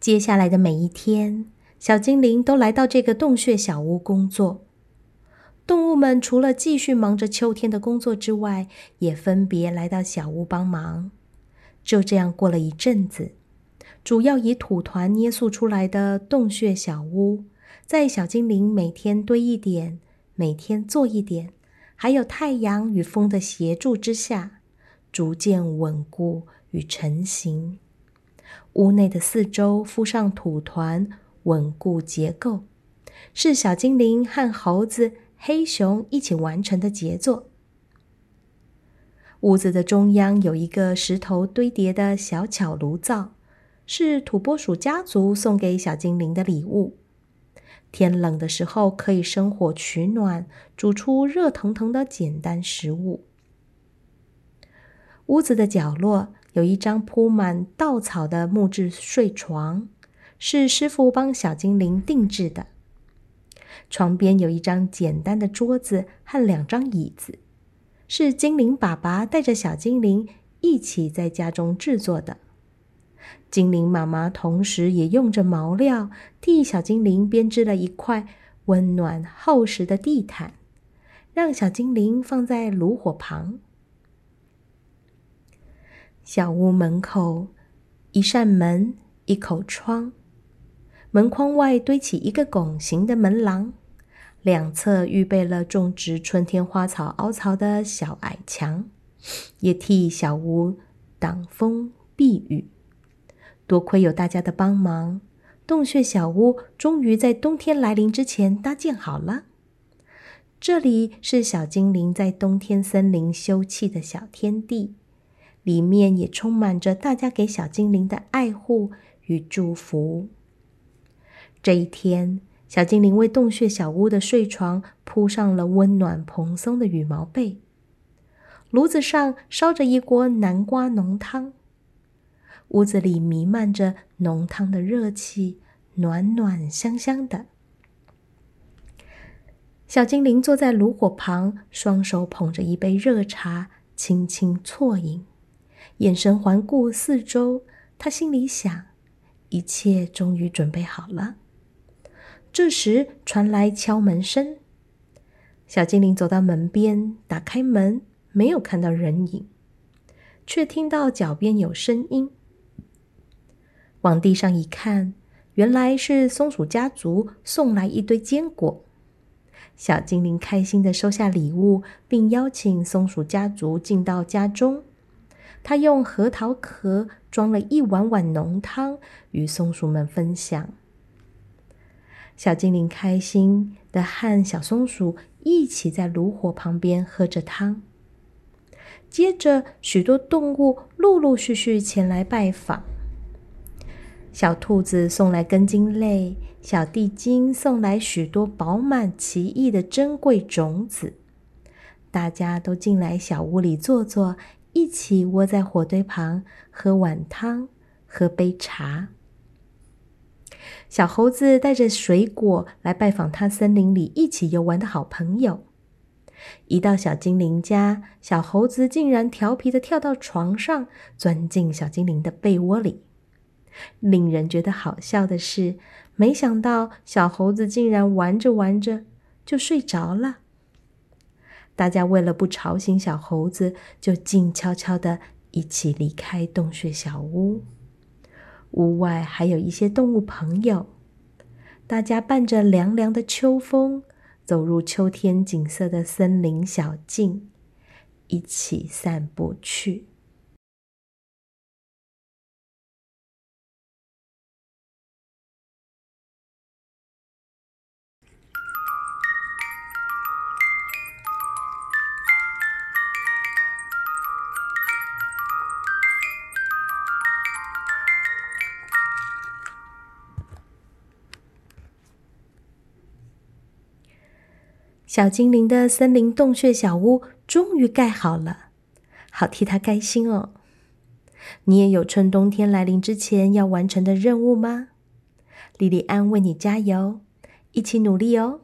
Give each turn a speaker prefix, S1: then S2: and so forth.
S1: 接下来的每一天，小精灵都来到这个洞穴小屋工作。动物们除了继续忙着秋天的工作之外，也分别来到小屋帮忙。就这样过了一阵子，主要以土团捏塑出来的洞穴小屋，在小精灵每天堆一点、每天做一点，还有太阳与风的协助之下，逐渐稳固与成型。屋内的四周敷上土团，稳固结构，是小精灵和猴子、黑熊一起完成的杰作。屋子的中央有一个石头堆叠的小巧炉灶，是土拨鼠家族送给小精灵的礼物。天冷的时候可以生火取暖，煮出热腾腾的简单食物。屋子的角落。有一张铺满稻草的木质睡床，是师傅帮小精灵定制的。床边有一张简单的桌子和两张椅子，是精灵爸爸带着小精灵一起在家中制作的。精灵妈妈同时也用着毛料替小精灵编织了一块温暖厚实的地毯，让小精灵放在炉火旁。小屋门口，一扇门，一口窗，门框外堆起一个拱形的门廊，两侧预备了种植春天花草凹槽的小矮墙，也替小屋挡风避雨。多亏有大家的帮忙，洞穴小屋终于在冬天来临之前搭建好了。这里是小精灵在冬天森林休憩的小天地。里面也充满着大家给小精灵的爱护与祝福。这一天，小精灵为洞穴小屋的睡床铺上了温暖蓬松的羽毛被，炉子上烧着一锅南瓜浓汤，屋子里弥漫着浓汤的热气，暖暖香香的。小精灵坐在炉火旁，双手捧着一杯热茶，轻轻啜饮。眼神环顾四周，他心里想：一切终于准备好了。这时传来敲门声，小精灵走到门边，打开门，没有看到人影，却听到脚边有声音。往地上一看，原来是松鼠家族送来一堆坚果。小精灵开心的收下礼物，并邀请松鼠家族进到家中。他用核桃壳装了一碗碗浓汤，与松鼠们分享。小精灵开心的和小松鼠一起在炉火旁边喝着汤。接着，许多动物陆陆续续前来拜访。小兔子送来根茎类，小地精送来许多饱满奇异的珍贵种子。大家都进来小屋里坐坐。一起窝在火堆旁喝碗汤，喝杯茶。小猴子带着水果来拜访他森林里一起游玩的好朋友。一到小精灵家，小猴子竟然调皮的跳到床上，钻进小精灵的被窝里。令人觉得好笑的是，没想到小猴子竟然玩着玩着就睡着了。大家为了不吵醒小猴子，就静悄悄的一起离开洞穴小屋。屋外还有一些动物朋友，大家伴着凉凉的秋风，走入秋天景色的森林小径，一起散步去。小精灵的森林洞穴小屋终于盖好了，好替他开心哦！你也有趁冬天来临之前要完成的任务吗？莉莉安为你加油，一起努力哦！